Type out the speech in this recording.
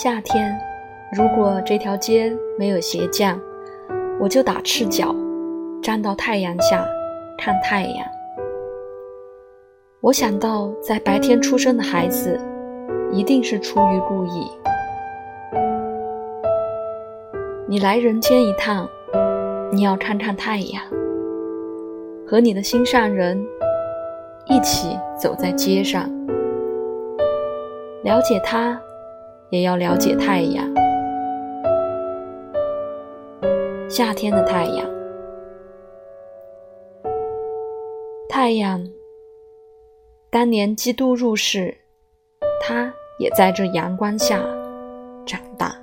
夏天，如果这条街没有鞋匠，我就打赤脚，站到太阳下看太阳。我想到，在白天出生的孩子，一定是出于故意。你来人间一趟，你要看看太阳，和你的心上人一起走在街上，了解他。也要了解太阳，夏天的太阳，太阳。当年基督入世，他也在这阳光下长大。